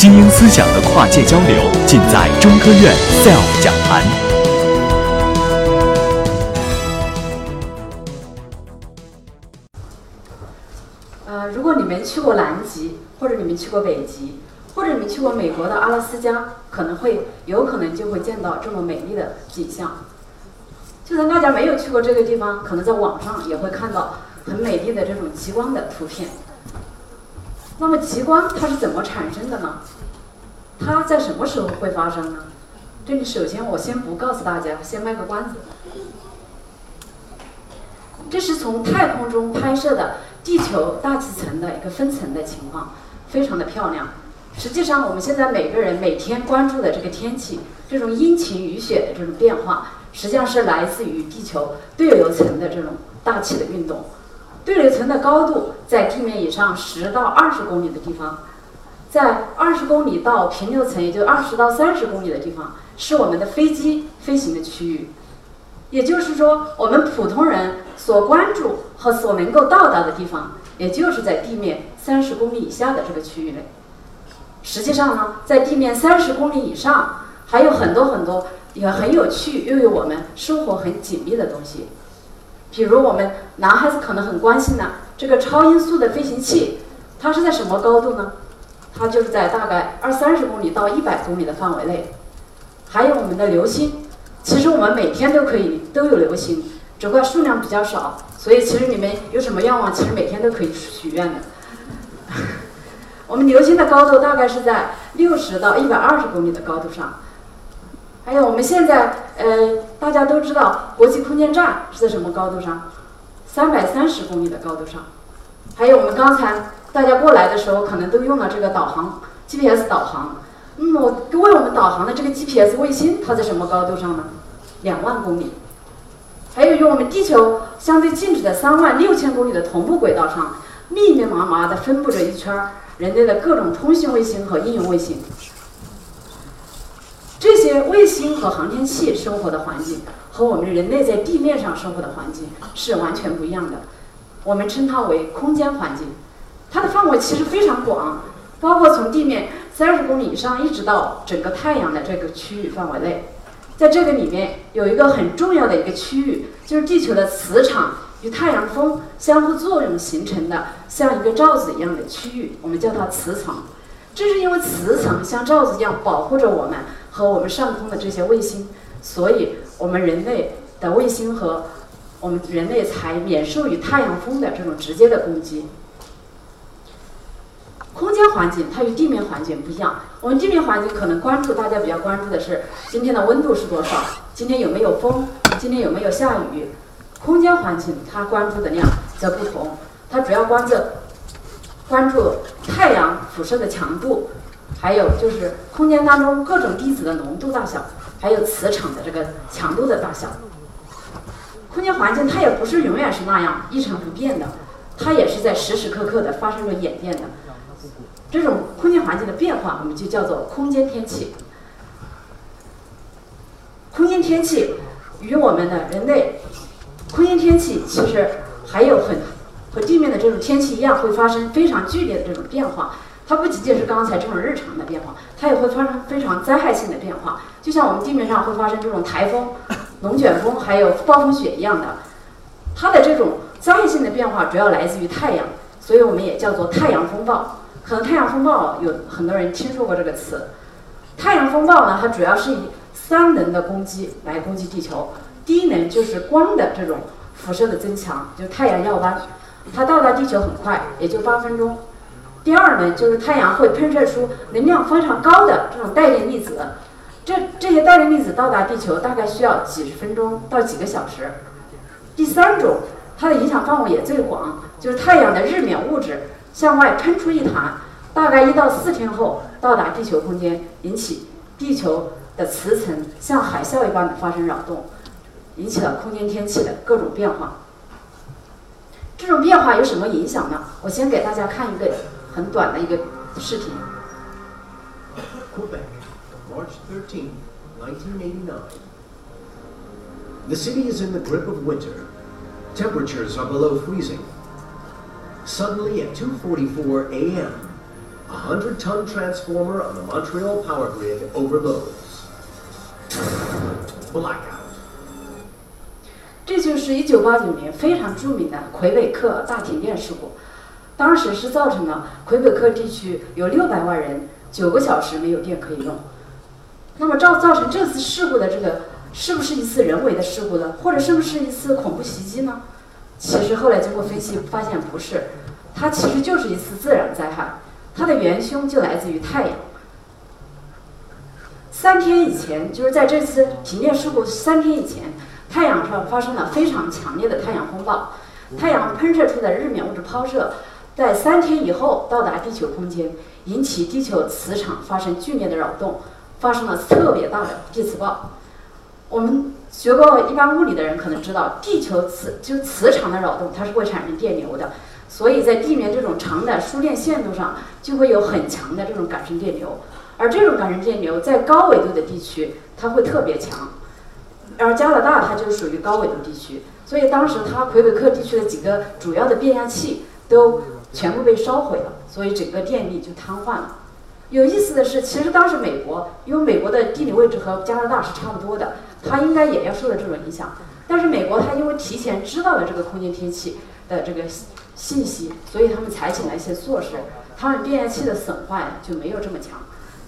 精英思想的跨界交流，尽在中科院 SELF 讲坛。呃，如果你们去过南极，或者你们去过北极，或者你们去过美国的阿拉斯加，可能会有可能就会见到这么美丽的景象。就算大家没有去过这个地方，可能在网上也会看到很美丽的这种极光的图片。那么极光它是怎么产生的呢？它在什么时候会发生呢？这里首先我先不告诉大家，先卖个关子。这是从太空中拍摄的地球大气层的一个分层的情况，非常的漂亮。实际上，我们现在每个人每天关注的这个天气，这种阴晴雨雪的这种变化，实际上是来自于地球对流层的这种大气的运动。对流层的高度在地面以上十到二十公里的地方，在二十公里到平流层，也就二十到三十公里的地方，是我们的飞机飞行的区域。也就是说，我们普通人所关注和所能够到达的地方，也就是在地面三十公里以下的这个区域内。实际上呢，在地面三十公里以上，还有很多很多也很有趣又有我们生活很紧密的东西。比如我们男孩子可能很关心的这个超音速的飞行器，它是在什么高度呢？它就是在大概二三十公里到一百公里的范围内。还有我们的流星，其实我们每天都可以都有流星，只不过数量比较少。所以其实你们有什么愿望，其实每天都可以许愿的。我们流星的高度大概是在六十到一百二十公里的高度上。还有我们现在，呃，大家都知道国际空间站是在什么高度上？三百三十公里的高度上。还有我们刚才大家过来的时候，可能都用了这个导航 GPS 导航。嗯，么为我们导航的这个 GPS 卫星，它在什么高度上呢？两万公里。还有与我们地球相对静止的三万六千公里的同步轨道上，密密麻麻的分布着一圈人类的各种通信卫星和应用卫星。这些卫星和航天器生活的环境和我们人类在地面上生活的环境是完全不一样的。我们称它为空间环境，它的范围其实非常广，包括从地面三十公里以上一直到整个太阳的这个区域范围内。在这个里面有一个很重要的一个区域，就是地球的磁场与太阳风相互作用形成的像一个罩子一样的区域，我们叫它磁层。正是因为磁层像罩子一样保护着我们。和我们上空的这些卫星，所以我们人类的卫星和我们人类才免受于太阳风的这种直接的攻击。空间环境它与地面环境不一样，我们地面环境可能关注大家比较关注的是今天的温度是多少，今天有没有风，今天有没有下雨。空间环境它关注的量则不同，它主要关注关注太阳辐射的强度。还有就是空间当中各种粒子的浓度大小，还有磁场的这个强度的大小。空间环境它也不是永远是那样一成不变的，它也是在时时刻刻的发生着演变的。这种空间环境的变化，我们就叫做空间天气。空间天气与我们的人类，空间天气其实还有很和地面的这种天气一样，会发生非常剧烈的这种变化。它不仅仅是刚才这种日常的变化，它也会发生非常灾害性的变化。就像我们地面上会发生这种台风、龙卷风，还有暴风雪一样的。它的这种灾害性的变化主要来自于太阳，所以我们也叫做太阳风暴。可能太阳风暴有很多人听说过这个词。太阳风暴呢，它主要是以三能的攻击来攻击地球。第一能就是光的这种辐射的增强，就太阳耀斑，它到达地球很快，也就八分钟。第二呢，就是太阳会喷射出能量非常高的这种带电粒子，这这些带电粒子到达地球大概需要几十分钟到几个小时。第三种，它的影响范围也最广，就是太阳的日冕物质向外喷出一团，大概一到四天后到达地球空间，引起地球的磁层像海啸一般的发生扰动，引起了空间天气的各种变化。这种变化有什么影响呢？我先给大家看一个。很短的一个视频。Quebec, March 13, 1989. The city is in the grip of winter. Temperatures are below freezing. Suddenly at 2:44 a.m., A hundred ton transformer on the Montreal power grid overloads. Blackout. 这就是1989年非常著名的魁北克大停电事故，当时是造成了魁北克地区有600万人九个小时没有电可以用。那么造造成这次事故的这个是不是一次人为的事故呢？或者是不是一次恐怖袭击呢？其实后来经过分析发现不是，它其实就是一次自然灾害，它的元凶就来自于太阳。三天以前，就是在这次停电事故三天以前，太阳上发生了非常强烈的太阳风暴，太阳喷射出的日冕物质抛射，在三天以后到达地球空间，引起地球磁场发生剧烈的扰动，发生了特别大的地磁暴。我们学过一般物理的人可能知道，地球磁就磁场的扰动，它是会产生电流的，所以在地面这种长的输电线路上就会有很强的这种感生电流。而这种感生电流在高纬度的地区，它会特别强，而加拿大它就属于高纬度地区，所以当时它魁北克地区的几个主要的变压器都全部被烧毁了，所以整个电力就瘫痪了。有意思的是，其实当时美国，因为美国的地理位置和加拿大是差不多的，它应该也要受到这种影响。但是美国它因为提前知道了这个空间天气的这个信息，所以他们采取了一些措施，他们变压器的损坏就没有这么强。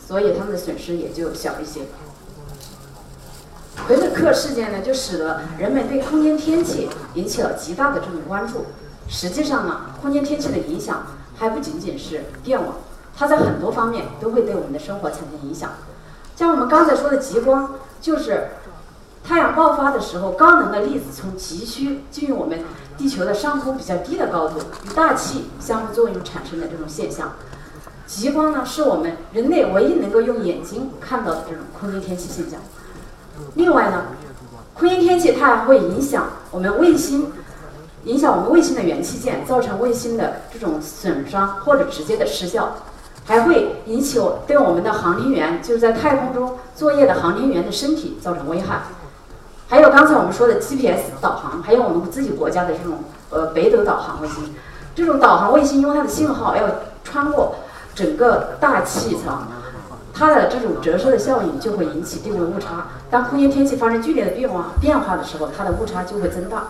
所以他们的损失也就小一些。魁北克事件呢，就使得人们对空间天气引起了极大的这种关注。实际上呢，空间天气的影响还不仅仅是电网，它在很多方面都会对我们的生活产生影响。像我们刚才说的极光，就是太阳爆发的时候，高能的粒子从极区进入我们地球的上空比较低的高度，与大气相互作用产生的这种现象。极光呢，是我们人类唯一能够用眼睛看到的这种空间天气现象。另外呢，空间天气它还会影响我们卫星，影响我们卫星的元器件，造成卫星的这种损伤或者直接的失效，还会引起我对我们的航天员，就是在太空中作业的航天员的身体造成危害。还有刚才我们说的 GPS 导航，还有我们自己国家的这种呃北斗导航卫星，这种导航卫星因为它的信号要穿过。整个大气层，它的这种折射的效应就会引起地位误差。当空间天气发生剧烈的变化变化的时候，它的误差就会增大。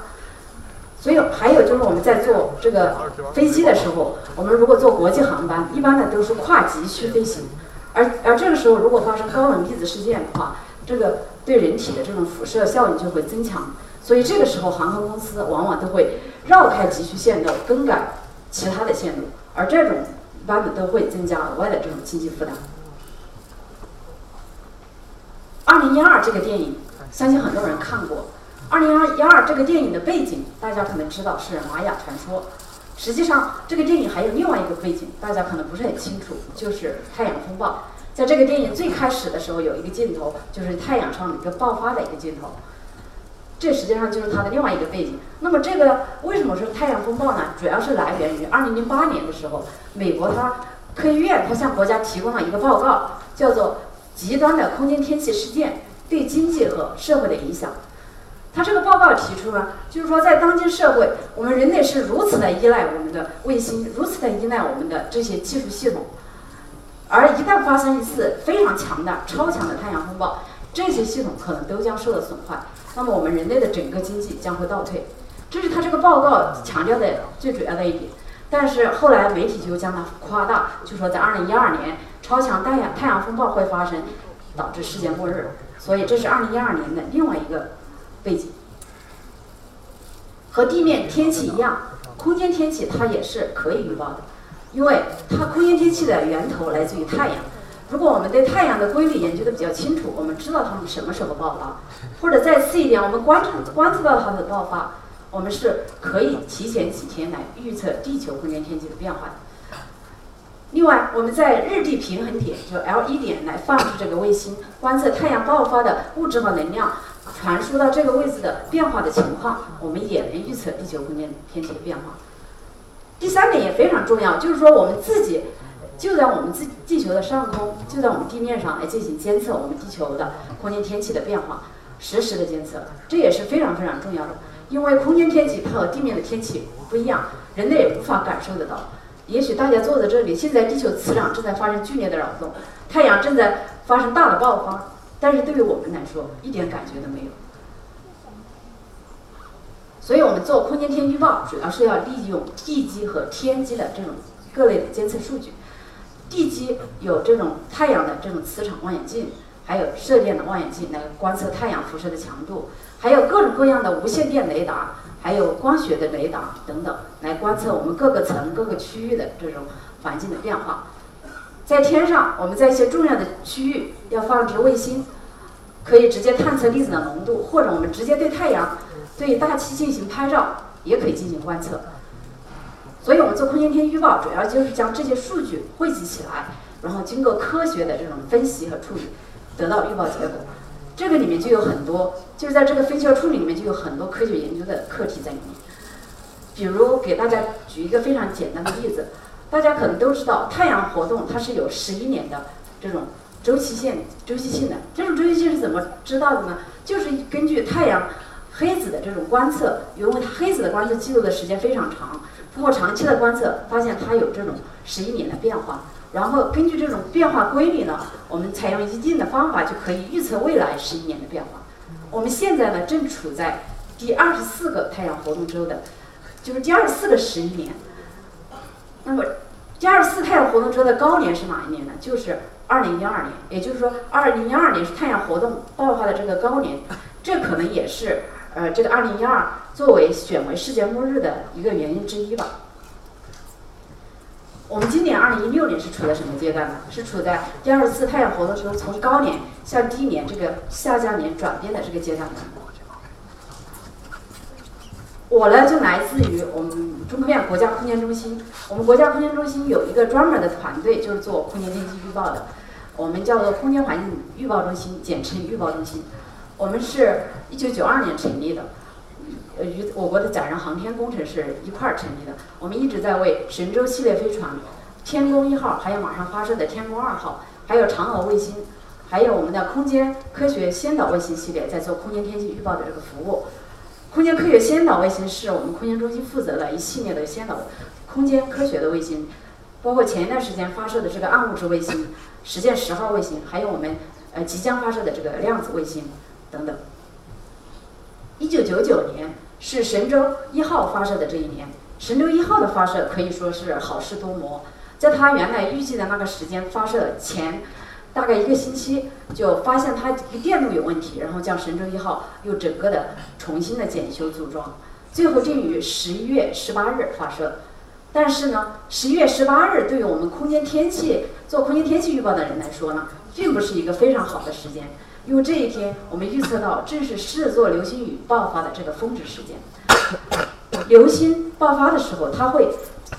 所以还有就是我们在坐这个飞机的时候，我们如果坐国际航班，一般的都是跨极区飞行。而而这个时候如果发生高能粒子事件的话，这个对人体的这种辐射效应就会增强。所以这个时候航空公司往往都会绕开极区线路，更改其他的线路。而这种。一般的都会增加额外的这种经济负担。二零一二这个电影，相信很多人看过。二零二一二这个电影的背景，大家可能知道是玛雅传说。实际上，这个电影还有另外一个背景，大家可能不是很清楚，就是太阳风暴。在这个电影最开始的时候，有一个镜头，就是太阳上的一个爆发的一个镜头。这实际上就是它的另外一个背景。那么这个为什么说太阳风暴呢？主要是来源于二零零八年的时候，美国它科学院它向国家提供了一个报告，叫做《极端的空间天气事件对经济和社会的影响》。它这个报告提出呢，就是说在当今社会，我们人类是如此的依赖我们的卫星，如此的依赖我们的这些技术系统，而一旦发生一次非常强的、超强的太阳风暴，这些系统可能都将受到损坏。那么我们人类的整个经济将会倒退，这是他这个报告强调的最主要的一点。但是后来媒体就将它夸大，就说在二零一二年超强太阳太阳风暴会发生，导致世界末日。所以这是二零一二年的另外一个背景。和地面天气一样，空间天气它也是可以预报的，因为它空间天气的源头来自于太阳。如果我们对太阳的规律研究的比较清楚，我们知道它们什么时候爆发，或者再次一点，我们观察观测到它的爆发，我们是可以提前几天来预测地球空间天气的变化的。另外，我们在日地平衡点，就 L 一点来放置这个卫星，观测太阳爆发的物质和能量传输到这个位置的变化的情况，我们也能预测地球空间天气的变化。第三点也非常重要，就是说我们自己。就在我们自地球的上空，就在我们地面上来进行监测我们地球的空间天气的变化，实时的监测，这也是非常非常重要的。因为空间天气它和地面的天气不一样，人类也无法感受得到。也许大家坐在这里，现在地球磁场正在发生剧烈的扰动，太阳正在发生大的爆发，但是对于我们来说，一点感觉都没有。所以我们做空间天气预报，主要是要利用地基和天基的这种各类的监测数据。地基有这种太阳的这种磁场望远镜，还有射电的望远镜来观测太阳辐射的强度，还有各种各样的无线电雷达，还有光学的雷达等等，来观测我们各个层、各个区域的这种环境的变化。在天上，我们在一些重要的区域要放置卫星，可以直接探测粒子的浓度，或者我们直接对太阳。对大气进行拍照，也可以进行观测。所以，我们做空间天气预报，主要就是将这些数据汇集起来，然后经过科学的这种分析和处理，得到预报结果。这个里面就有很多，就是在这个分析和处理里面就有很多科学研究的课题在里面。比如，给大家举一个非常简单的例子，大家可能都知道，太阳活动它是有十一年的这种周期性、周期性的。这种周期性是怎么知道的呢？就是根据太阳。黑子的这种观测，因为黑子的观测记录的时间非常长，通过长期的观测，发现它有这种十一年的变化。然后根据这种变化规律呢，我们采用一定的方法就可以预测未来十一年的变化。我们现在呢正处在第二十四个太阳活动周的，就是第二十四个十一年。那么第二十四太阳活动周的高年是哪一年呢？就是二零一二年，也就是说二零一二年是太阳活动爆发的这个高年，这可能也是。呃，这个二零一二作为选为世界末日的一个原因之一吧。我们今年二零一六年是处在什么阶段呢？是处在第二次太阳活动中从高年向低年这个下降年转变的这个阶段。我呢就来自于我们中科院国家空间中心，我们国家空间中心有一个专门的团队，就是做空间天气预报的，我们叫做空间环境预报中心，简称预报中心。我们是一九九二年成立的，呃，与我国的载人航天工程是一块儿成立的。我们一直在为神舟系列飞船、天宫一号，还有马上发射的天宫二号，还有嫦娥卫星，还有我们的空间科学先导卫星系列，在做空间天气预报的这个服务。空间科学先导卫星是我们空间中心负责的一系列的先导空间科学的卫星，包括前一段时间发射的这个暗物质卫星“实践十号”卫星，还有我们呃即将发射的这个量子卫星。等等。一九九九年是神舟一号发射的这一年，神舟一号的发射可以说是好事多磨。在它原来预计的那个时间发射前，大概一个星期就发现它电路有问题，然后将神舟一号又整个的重新的检修组装，最后定于十一月十八日发射。但是呢，十一月十八日对于我们空间天气做空间天气预报的人来说呢，并不是一个非常好的时间。因为这一天，我们预测到正是狮子座流星雨爆发的这个峰值时间。流星爆发的时候，它会，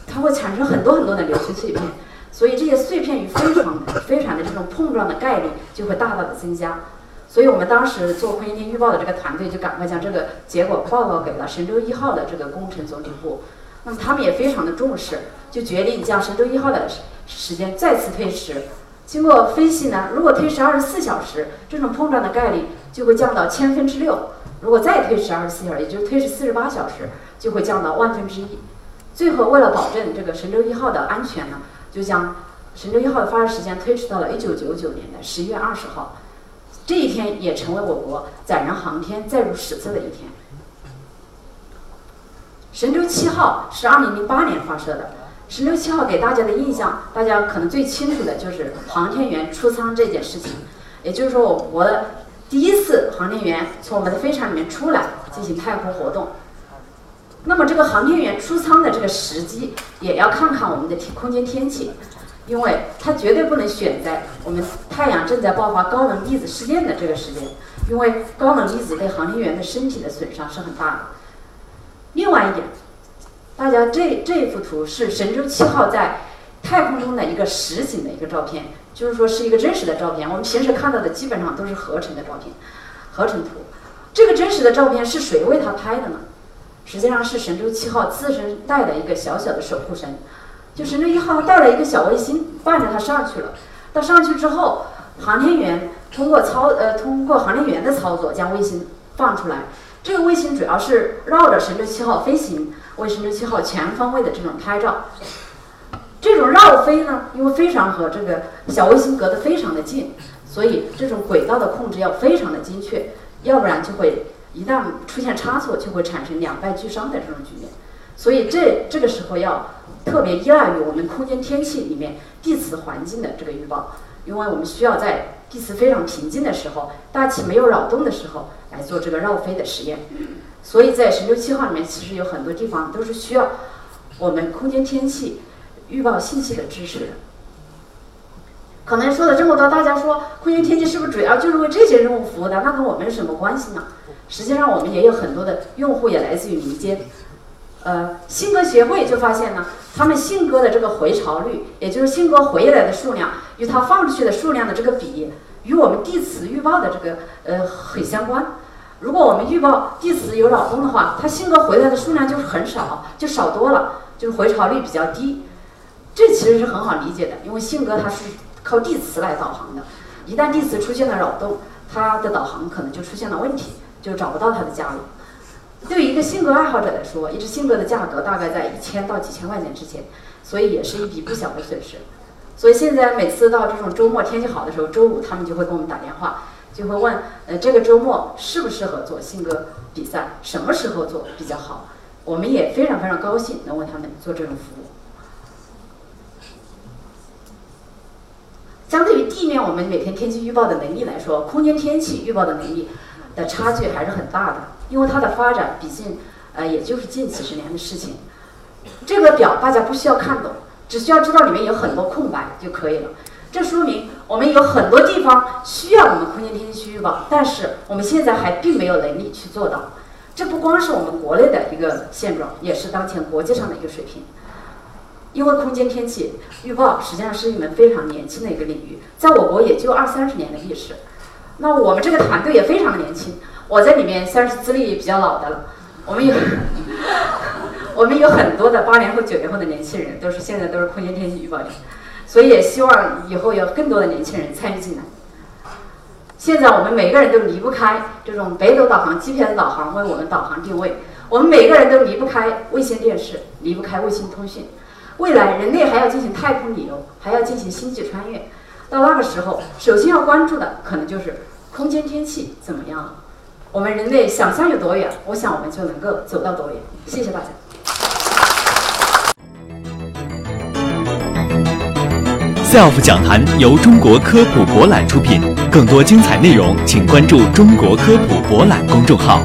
它会产生很多很多的流星碎片，所以这些碎片与飞船、飞船的这种碰撞的概率就会大大的增加。所以我们当时做空间预报的这个团队就赶快将这个结果报告给了神舟一号的这个工程总体部。那么他们也非常的重视，就决定将神舟一号的时间再次推迟。经过分析呢，如果推迟二十四小时，这种碰撞的概率就会降到千分之六；如果再推迟二十四小时，也就是推迟四十八小时，就会降到万分之一。最后，为了保证这个神舟一号的安全呢，就将神舟一号的发射时间推迟到了一九九九年的十一月二十号。这一天也成为我国载人航天载入史册的一天。神舟七号是二零零八年发射的。十六七号给大家的印象，大家可能最清楚的就是航天员出舱这件事情。也就是说，我国第一次航天员从我们的飞船里面出来进行太空活动。那么，这个航天员出舱的这个时机，也要看看我们的天空间天气，因为它绝对不能选在我们太阳正在爆发高能粒子事件的这个时间，因为高能粒子对航天员的身体的损伤是很大的。另外一点。大家，这这一幅图是神舟七号在太空中的一个实景的一个照片，就是说是一个真实的照片。我们平时看到的基本上都是合成的照片，合成图。这个真实的照片是谁为他拍的呢？实际上是神舟七号自身带的一个小小的守护神，就神舟一号带了一个小卫星伴着它上去了。到上去之后，航天员通过操呃通过航天员的操作将卫星放出来。这个卫星主要是绕着神舟七号飞行。为神舟七号全方位的这种拍照，这种绕飞呢，因为非常和这个小卫星隔得非常的近，所以这种轨道的控制要非常的精确，要不然就会一旦出现差错，就会产生两败俱伤的这种局面。所以这这个时候要特别依赖于我们空间天气里面地磁环境的这个预报，因为我们需要在地磁非常平静的时候，大气没有扰动的时候来做这个绕飞的实验。所以在神舟七号里面，其实有很多地方都是需要我们空间天气。预报信息的支持，可能说了这么多，大家说空间天气是不是主要就是为这些任务服务的？那跟我们有什么关系呢？实际上，我们也有很多的用户也来自于民间。呃，信鸽协会就发现呢，他们信鸽的这个回巢率，也就是信鸽回来的数量，与它放出去的数量的这个比，与我们地磁预报的这个呃很相关。如果我们预报地磁有扰动的话，它信鸽回来的数量就是很少，就少多了，就是回巢率比较低。这其实是很好理解的，因为信鸽它是靠地磁来导航的，一旦地磁出现了扰动，它的导航可能就出现了问题，就找不到它的家了。对于一个信鸽爱好者来说，一只信鸽的价格大概在一千到几千块钱之间，所以也是一笔不小的损失。所以现在每次到这种周末天气好的时候，周五他们就会给我们打电话，就会问，呃，这个周末适不适合做信鸽比赛，什么时候做比较好？我们也非常非常高兴能为他们做这种服务。相对于地面，我们每天天气预报的能力来说，空间天气预报的能力的差距还是很大的。因为它的发展毕竟，呃，也就是近几十年的事情。这个表大家不需要看懂，只需要知道里面有很多空白就可以了。这说明我们有很多地方需要我们空间天气预报，但是我们现在还并没有能力去做到。这不光是我们国内的一个现状，也是当前国际上的一个水平。因为空间天气预报实际上是一门非常年轻的一个领域，在我国也就二三十年的历史。那我们这个团队也非常的年轻，我在里面算是资历比较老的了。我们有 我们有很多的八零后、九零后的年轻人，都是现在都是空间天气预报员，所以也希望以后有更多的年轻人参与进来。现在我们每个人都离不开这种北斗导航、GPS 导航为我们导航定位，我们每个人都离不开卫星电视，离不开卫星通讯。未来人类还要进行太空旅游，还要进行星际穿越。到那个时候，首先要关注的可能就是空间天气怎么样了。我们人类想象有多远，我想我们就能够走到多远。谢谢大家。SELF 讲坛由中国科普博览出品，更多精彩内容请关注中国科普博览公众号。